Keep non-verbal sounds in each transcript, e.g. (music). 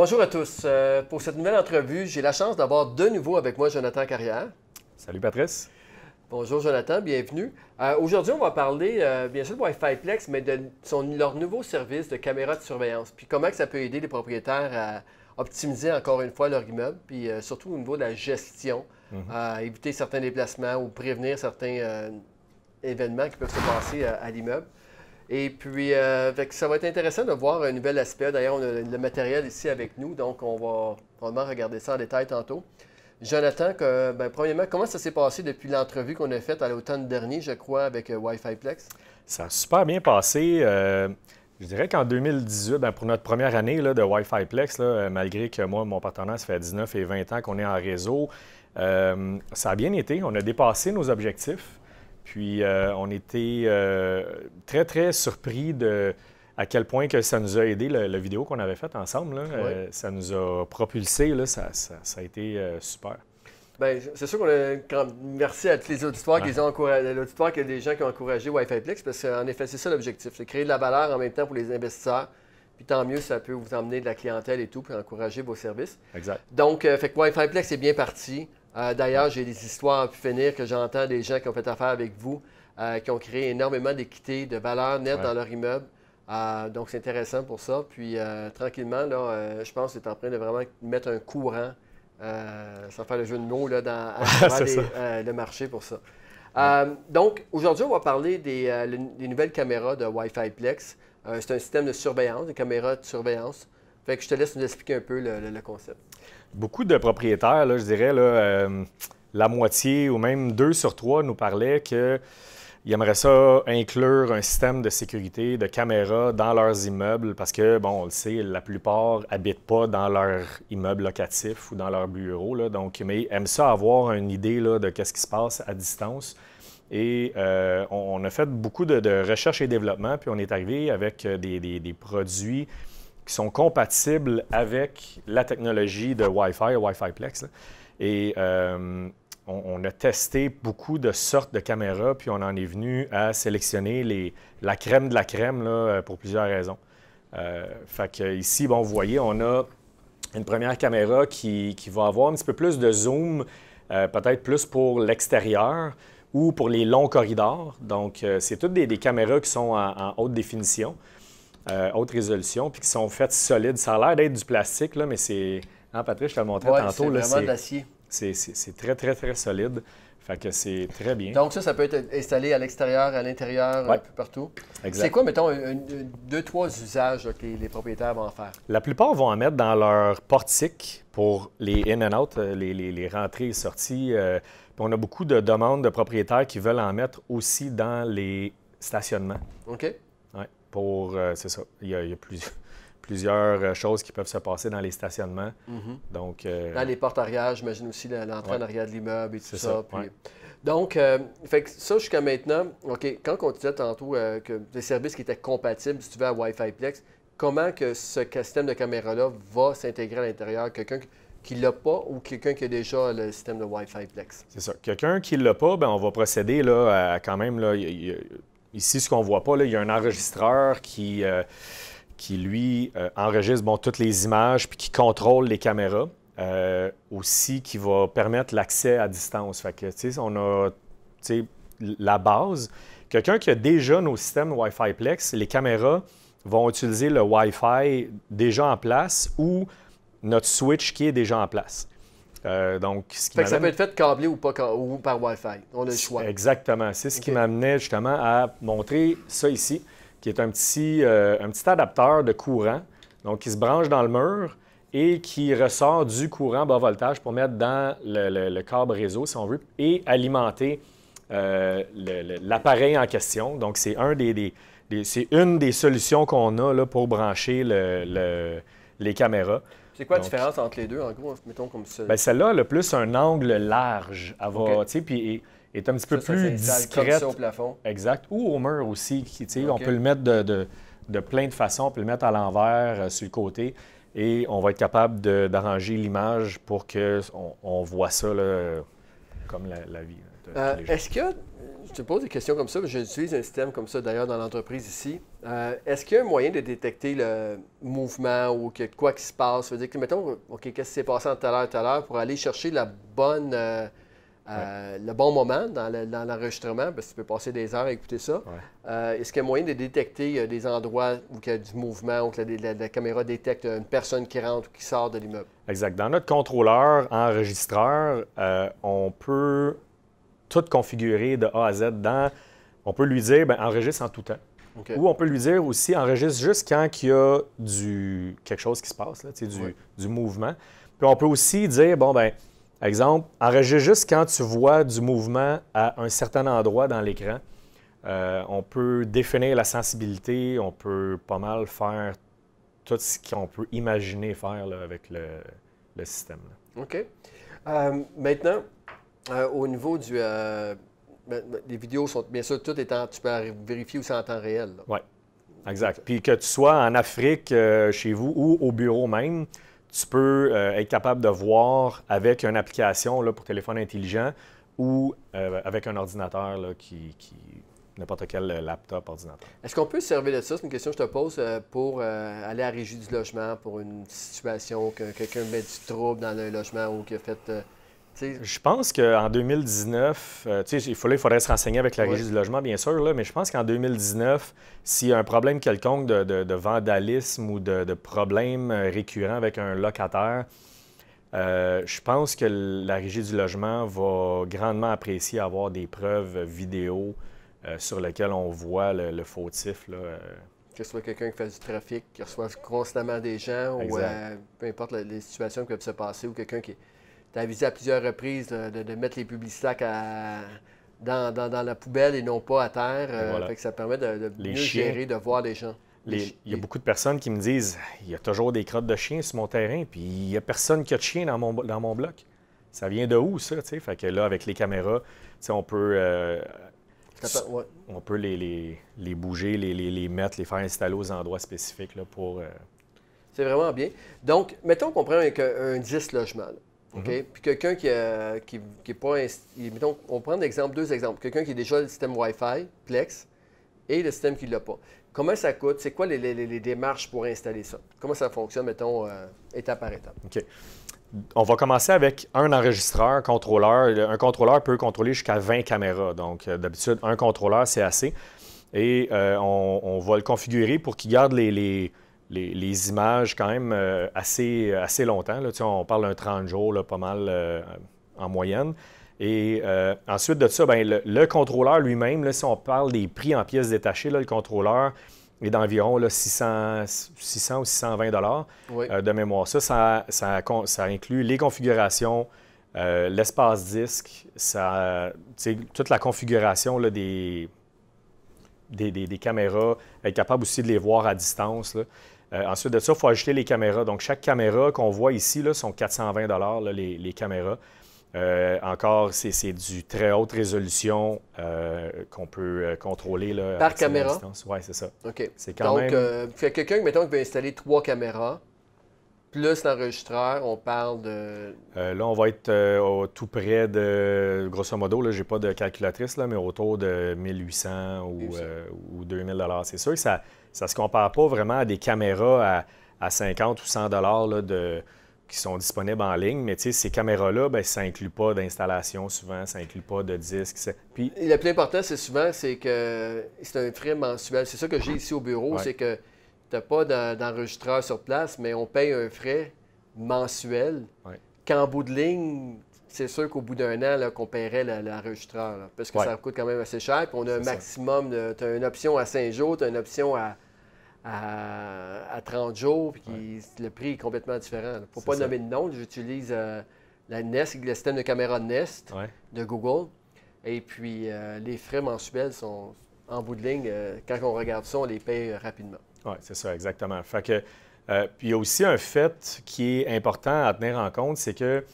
Bonjour à tous. Euh, pour cette nouvelle entrevue, j'ai la chance d'avoir de nouveau avec moi Jonathan Carrière. Salut Patrice. Bonjour Jonathan, bienvenue. Euh, aujourd'hui, on va parler euh, bien sûr de Wi-Fi Plex, mais de leur nouveau service de caméra de surveillance. Puis comment que ça peut aider les propriétaires à optimiser encore une fois leur immeuble, puis surtout au niveau de la gestion, mhm. à éviter certains déplacements ou prévenir certains événements qui peuvent se passer à l'immeuble. Et puis, euh, ça va être intéressant de voir un nouvel aspect. D'ailleurs, on a le matériel ici avec nous, donc on va probablement regarder ça en détail tantôt. Jonathan, ben, premièrement, comment ça s'est passé depuis l'entrevue qu'on a faite à l'automne dernier, je crois, avec euh, Wi-Fi Plex? Ça a super bien passé. Euh, je dirais qu'en 2018, ben, pour notre première année de Wi-Fi Plex, malgré que moi, mon partenaire, ça fait 19 et 20 ans qu'on est en réseau, ça a bien été. On a dépassé nos objectifs. Puis euh, on était euh, très, très surpris de à quel point que ça nous a aidé, la vidéo qu'on avait faite ensemble. Euh, ça nous a propulsé, là, ça, a été super. Bien, c'est sûr qu'on a. Merci à tous les auditoires qui ont encouragé, l'auditoire que des gens qui ont encouragé Wi-Fi Plex, parce qu'en effet, c'est ça l'objectif, c'est créer de la valeur en même temps pour les investisseurs. Puis tant mieux, ça peut vous emmener de la clientèle et tout, puis encourager vos services. Exact. Donc, fait que Wi-Fi Plex est bien parti. Euh, d'ailleurs, j'ai des histoires à pu finir que j'entends des gens qui ont fait affaire avec vous, euh, qui ont créé énormément d'équité, de valeur nette dans leur immeuble. Euh, donc, c'est intéressant pour ça. Puis, tranquillement, là, je pense que c'est en train de vraiment mettre un courant, sans faire le jeu de mots, là, dans (laughs) le marché pour ça. donc, aujourd'hui, on va parler des, nouvelles caméras de Wi-Fi Plex. c'est un système de surveillance, des caméras de surveillance. Je te laisse nous expliquer un peu le concept. Beaucoup de propriétaires, je dirais, euh, la moitié ou même deux sur trois nous parlaient qu'ils aimeraient ça inclure un système de sécurité, de caméras dans leurs immeubles parce que, bon, on le sait, la plupart n'habitent pas dans leur immeuble locatif ou dans leur bureau. donc, mais ils aiment ça avoir une idée là, de ce qui se passe à distance. Et euh, on, a fait beaucoup de, recherche et développement, puis on est arrivé avec des, des produits qui sont compatibles avec la technologie de Wi-Fi, Wi-Fi Plex. Et euh, on, a testé beaucoup de sortes de caméras, puis on en est venu à sélectionner la crème de la crème pour plusieurs raisons. Euh, fait que ici, bon, vous voyez, on a une première caméra qui, qui va avoir un petit peu plus de zoom, euh, peut-être plus pour l'extérieur ou pour les longs corridors. Donc, c'est toutes des, caméras qui sont en haute définition. Euh, haute résolution, puis qui sont faites solides. Ça a l'air d'être du plastique, là, mais c'est. Hein, Patrick, je te le montrais tantôt. C'est vraiment de l'acier. C'est très, très, très solide. Fait que c'est très bien. Donc ça, ça peut être installé à l'extérieur, à l'intérieur, un peu partout. C'est quoi, mettons, deux, trois usages que les propriétaires vont en faire? La plupart vont en mettre dans leur portique pour les in and out, euh, les, les, rentrées et sorties. Euh, on a beaucoup de demandes de propriétaires qui veulent en mettre aussi dans les stationnements. OK pour. Euh, c'est ça. Il y a, (laughs) plusieurs euh, choses qui peuvent se passer dans les stationnements. Mhm. Donc, euh, dans les portes arrière, j'imagine aussi l'entrée en arrière de l'immeuble et tout ça. Donc, fait que ça jusqu'à maintenant, OK, quand on disait tantôt que des services qui étaient compatibles, si tu veux, à Wi-Fi Plex, comment que ce système de caméra-là va s'intégrer à l'intérieur? Quelqu'un qui ne l'a pas ou quelqu'un qui a déjà le système de Wi-Fi Plex? C'est ça. Quelqu'un qui ne l'a pas, bien, on va procéder là, à quand même. Là, Ici, ce qu'on voit pas, il y a un enregistreur qui, euh, qui lui, euh, enregistre bon, toutes les images puis qui contrôle les caméras. Euh, aussi, qui va permettre l'accès à distance. On a la base. Quelqu'un qui a déjà nos systèmes Wi-Fi Plex, les caméras vont utiliser le Wi-Fi déjà en place ou notre switch qui est déjà en place. Euh, donc, ce qui ça peut être fait câblé ou, pas, ou par Wi-Fi. On a le choix. Exactement. C'est ce qui m'amenait justement à montrer ça ici, qui est un petit, euh, un petit adapteur de courant, donc qui se branche dans le mur et qui ressort du courant bas voltage pour mettre dans le, câble réseau, si on veut, et alimenter euh, l'appareil en question. Donc, c'est un des, c'est une des solutions qu'on a là, pour brancher les caméras. C'est quoi la différence entre les deux, en gros, mettons comme ça? Bien, celle-là, elle a plus un angle large. Elle va, tu sais, puis est un petit peu plus discrète. au plafond. Exact. Ou au mur aussi. sais, On peut le mettre de, de, plein de façons. On peut le mettre à l'envers, euh, sur le côté. Et on va être capable d'arranger l'image pour qu'on on voit ça là, comme la, vie. Euh, est-ce que, je te pose des questions comme ça, j'utilise un système comme ça d'ailleurs dans l'entreprise ici. Euh, est-ce qu'il y a un moyen de détecter le mouvement ou que, quoi qui se passe? Ça veut dire que, mettons, OK, qu'est-ce qui s'est passé tout à l'heure tout à l'heure pour aller chercher la bonne, euh, euh, le bon moment dans l'enregistrement, parce que tu peux passer des heures à écouter ça. Est-ce qu'il y a moyen de détecter des endroits où il y a du mouvement, où la, caméra détecte une personne qui rentre ou qui sort de l'immeuble? Exact. Dans notre contrôleur enregistreur, on peut tout configurer de A à Z dans. On peut lui dire, ben, enregistre en tout temps. Ou on peut lui dire aussi, enregistre juste quand il y a du, quelque chose qui se passe, là, du, du mouvement. Puis on peut aussi dire, bon, ben, exemple, enregistre juste quand tu vois du mouvement à un certain endroit dans l'écran. Euh, on peut définir la sensibilité, on peut pas mal faire tout ce qu'on peut imaginer faire avec le, le système. OK. Euh, maintenant, euh, au niveau du, ben, ben, les vidéos sont bien sûr tout étant, tu peux vérifier aussi en temps réel. Oui, exact. Puis que tu sois en Afrique, euh, chez vous ou au bureau même, tu peux euh, être capable de voir avec une application là, pour téléphone intelligent ou euh, avec un ordinateur là, qui, n'importe quel laptop, ordinateur. Est-ce qu'on peut servir de ça? C'est une question que je te pose pour aller à la régie du logement pour une situation que quelqu'un met du trouble dans le logement ou qui a fait je pense qu'en 2019, euh, il, faudrait, se renseigner avec la Régie du logement, bien sûr, mais je pense qu'en 2019, s'il y a un problème quelconque de, vandalisme ou de, problème euh, récurrent avec un locataire, euh, je pense que la Régie du logement va grandement apprécier avoir des preuves vidéo sur lesquelles on voit le, fautif. que ce soit quelqu'un qui fait du trafic, qui reçoit constamment des gens, ou peu importe les situations qui peuvent se passer, ou quelqu'un qui tu as avisé à plusieurs reprises de, mettre les publicités dans, dans, la poubelle et non pas à terre. Euh, ça permet de, mieux gérer, de voir les gens. il y a beaucoup de personnes qui me disent il y a toujours des crottes de chiens sur mon terrain, puis il n'y a personne qui a de chien dans mon, dans mon bloc. Ça vient de où, ça? Fait que là, avec les caméras, on peut, euh, on peut les, les, bouger, les, les, mettre, les faire installer aux endroits spécifiques là, pour. Euh, C'est vraiment bien. Donc, mettons qu'on prend un, un 10 logements. OK? Mhm. Puis quelqu'un qui, n'est qui, pas. Mettons, on prend exemple, deux exemples. Quelqu'un qui a déjà le système Wi-Fi, Plex, et le système qui ne l'a pas. Comment ça coûte? C'est quoi les, démarches pour installer ça? Comment ça fonctionne, mettons, euh, étape par étape? OK. On va commencer avec un enregistreur, contrôleur. Un contrôleur peut contrôler jusqu'à 20 caméras. Donc, euh, d'habitude, un contrôleur, c'est assez. Et euh, on, va le configurer pour qu'il garde les les, images quand même euh, assez, assez longtemps. Là. on parle d'un 30 jours, pas mal euh, en moyenne. Et euh, ensuite de ça, ben, le, contrôleur lui-même, si on parle des prix en pièces détachées, le contrôleur est d'environ 600, 600 ou 620 dollars de mémoire. Ça ça, ça, inclut les configurations, l'espace disque, ça, toute la configuration des, des, des, caméras, être capable aussi de les voir à distance. Euh, ensuite de ça, il faut ajouter les caméras. Donc, chaque caméra qu'on voit ici là, sont 420 là, les, les, caméras. Euh, encore, c'est du très haute résolution euh, qu'on peut contrôler. Là, Par caméra? Oui, c'est ça. OK. C'est quand Donc, même... quelqu'un, mettons, qui veut installer trois caméras, plus l'enregistreur, on parle de... là, on va être tout près de, grosso modo, je n'ai pas de calculatrice, là, mais autour de 1800 ou, ou 2000 C'est sûr que ça ça ne se compare pas vraiment à des caméras à, 50 ou 100 dollars de, qui sont disponibles en ligne, mais ces caméras-là, ben, ça n'inclut pas d'installation souvent, ça n'inclut pas de disque. Puis... le plus important, c'est souvent, c'est que c'est un frais mensuel. C'est ça que j'ai ici au bureau, c'est que tu n'as pas d'enregistreur sur place, mais on paye un frais mensuel. Qu'en bout de ligne, c'est sûr qu'au bout d'un an, qu'on paierait l'enregistreur. Parce que ça coûte quand même assez cher. Puis on a un maximum de. Tu as une option à 5 jours, tu as une option à à, 30 jours, puis le prix est complètement différent. Pour ne pas nommer de nom, j'utilise euh, la Nest, le système de caméra Nest de Google. Et puis, euh, les frais mensuels sont en bout de ligne. Euh, quand on regarde ça, on les paye rapidement. Oui, c'est ça, exactement. Fait que, puis il y a aussi un fait qui est important à tenir en compte, c'est que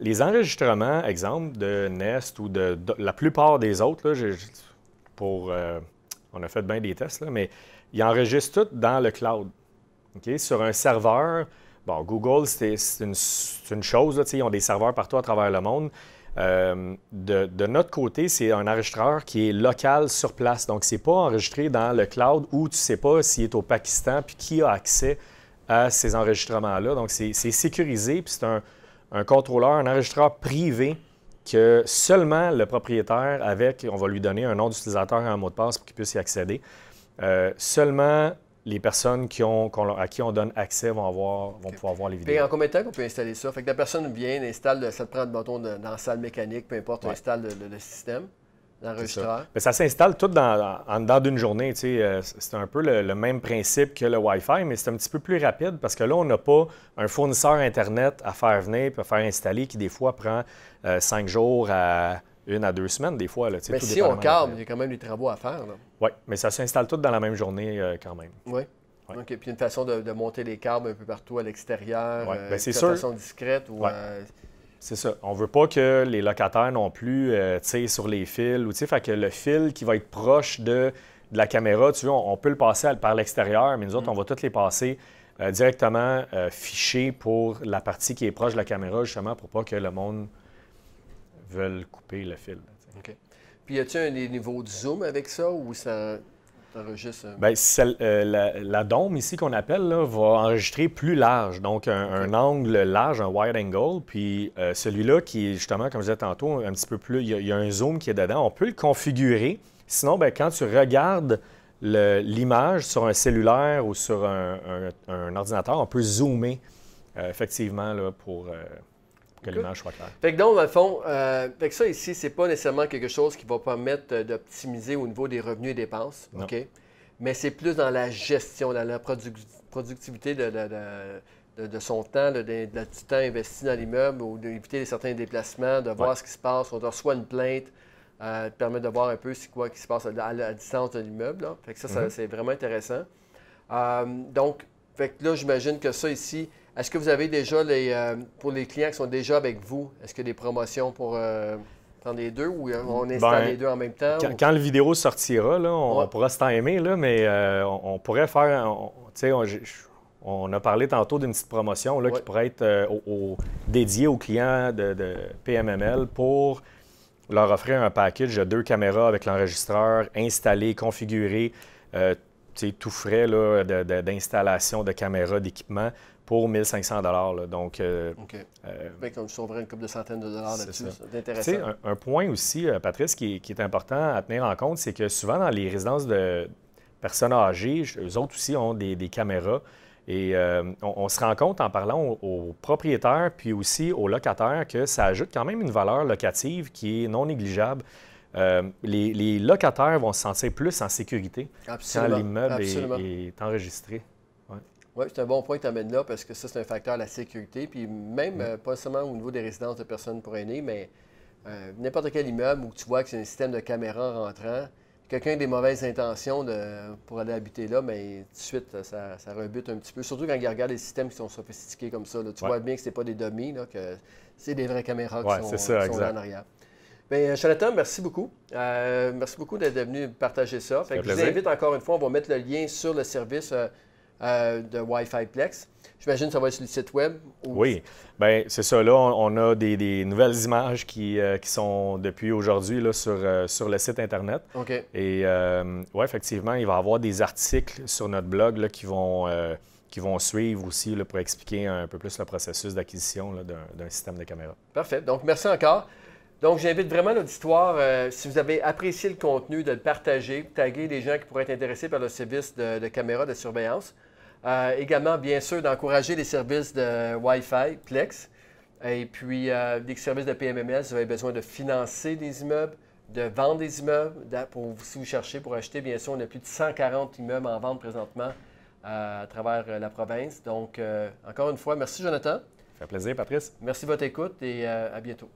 les enregistrements, exemple, de Nest ou de, la plupart des autres, là, pour, on a fait bien des tests, là, mais ils enregistrent tout dans le cloud. Sur un serveur, bon, Google, c'est une, chose, ils ont des serveurs partout à travers le monde. Euh, de, notre côté, c'est un enregistreur qui est local sur place. Donc, ce n'est pas enregistré dans le cloud où tu ne sais pas s'il est au Pakistan puis qui a accès à ces enregistrements-là. Donc, c'est sécurisé puis c'est un, un, contrôleur, un enregistreur privé que seulement le propriétaire, avec, on va lui donner un nom d'utilisateur et un mot de passe pour qu'il puisse y accéder, euh, seulement les personnes qui ont, à qui on donne accès vont, avoir, vont pouvoir voir les vidéos. Et en combien de temps qu'on peut installer ça? Fait que la personne vient, installe, ça te prend le bâton dans la salle mécanique, peu importe, on installe le, système. L'enregistreur. Ça. ça s'installe tout dans, en dedans d'une journée. Euh, c'est un peu le, même principe que le Wi-Fi, mais c'est un petit peu plus rapide parce que là, on n'a pas un fournisseur Internet à faire venir et à faire installer qui, des fois, prend euh, cinq jours à une à deux semaines, des fois. Là, mais si on câble, il y a quand même des travaux à faire. Oui, mais ça s'installe tout dans la même journée euh, quand même. Oui. OK. Puis une façon de, monter les câbles un peu partout à l'extérieur. Oui, euh, c'est sûr. De façon discrète. Ou, euh, C'est ça. On ne veut pas que les locataires non plus tirent sur les fils. Ou, fait que le fil qui va être proche de, la caméra, tu vois, on, peut le passer par l'extérieur, mais nous autres, mm. on va tous les passer directement fichés pour la partie qui est proche de la caméra, justement, pour pas que le monde veulent couper le fil. OK. Puis, y a-t-il un niveau de zoom avec ça ou ça? Bien, euh, la, la, dôme ici qu'on appelle là, va enregistrer plus large, donc un, angle large, un wide angle. Puis euh, celui-là qui est justement, comme je disais tantôt, un petit peu plus, il y, a, un zoom qui est dedans. On peut le configurer. Sinon, bien, quand tu regardes l'image sur un cellulaire ou sur un, ordinateur, on peut zoomer euh, effectivement là, pour que l'image soit claire. Fait que donc, dans le fond, euh, fait ça ici, c'est pas nécessairement quelque chose qui va permettre d'optimiser au niveau des revenus et dépenses. OK? Mais c'est plus dans la gestion, dans la productivité de, de, son temps, de, du temps investi dans l'immeuble ou d'éviter certains déplacements, de voir ce qui se passe. On reçoit une plainte, euh, permet de voir un peu c'est quoi qui se passe à, la distance de l'immeuble. Fait que ça, ça mm-hmm. c'est vraiment intéressant. Euh, donc, fait que là, j'imagine que ça ici, est-ce que vous avez déjà, les, euh, pour les clients qui sont déjà avec vous, est-ce qu'il y a des promotions pour euh, prendre les deux ou euh, on installe ben, les deux en même temps? Quand, la vidéo sortira, là, on, pourra se timer, là, mais on, pourrait faire. on, a parlé tantôt d'une petite promotion là, qui pourrait être dédiée aux clients de, PMML pour leur offrir un package de deux caméras avec l'enregistreur installé, configuré, tout frais d'installation de, caméras, d'équipement pour 1500 dollars. Donc, euh, OK. Euh, on sauverait une couple de centaines de dollars là-dessus. C'est intéressant. Un, un, point aussi, euh, Patrice, qui, est important à tenir en compte, c'est que souvent dans les résidences de personnes âgées, eux autres aussi ont des, caméras. Et euh, on, se rend compte en parlant aux, propriétaires puis aussi aux locataires que ça ajoute quand même une valeur locative qui est non négligeable. les, locataires vont se sentir plus en sécurité quand l'immeuble est, enregistré. Oui, c'est un bon point que tu amènes là parce que ça, c'est un facteur de la sécurité. Puis même, euh, pas seulement au niveau des résidences de personnes pour aînés, mais euh, n'importe quel immeuble où tu vois que c'est un système de caméra rentrant, quelqu'un a des mauvaises intentions de, pour aller habiter là, mais tout de suite, ça, rebute un petit peu. Surtout quand il regarde les systèmes qui sont sophistiqués comme ça. Tu vois bien que ce n'est pas des dummies, que c'est des vraies caméras qui sont, là en arrière. Bien, Jonathan, merci beaucoup. Euh, merci beaucoup d'être venu partager ça. je vous invite encore une fois, on va mettre le lien sur le service. Euh, de Wi-Fi Plex. J'imagine que ça va être sur le site web. Oui, bien c'est ça. Là, on, a des, nouvelles images qui, euh, qui sont depuis aujourd'hui sur, euh, sur le site Internet. OK. Et oui, effectivement, il va y avoir des articles sur notre blog là, qui vont qui vont suivre aussi là, pour expliquer un peu plus le processus d'acquisition d'un système de caméra. Parfait. Donc, merci encore. Donc, j'invite vraiment l'auditoire, si vous avez apprécié le contenu, de le partager, taguer les gens qui pourraient être intéressés par le service de, de caméra de surveillance. Euh, également, bien sûr, d'encourager les services de Wi-Fi, Plex. Et puis, euh, des services de PMMS, vous avez besoin de financer des immeubles, de vendre des immeubles. Pour, si vous cherchez pour acheter, bien sûr, on a plus de 140 immeubles en vente présentement euh, à travers la province. Donc, encore une fois, merci Jonathan. Ça fait plaisir, Patrice. Merci de votre écoute et à bientôt.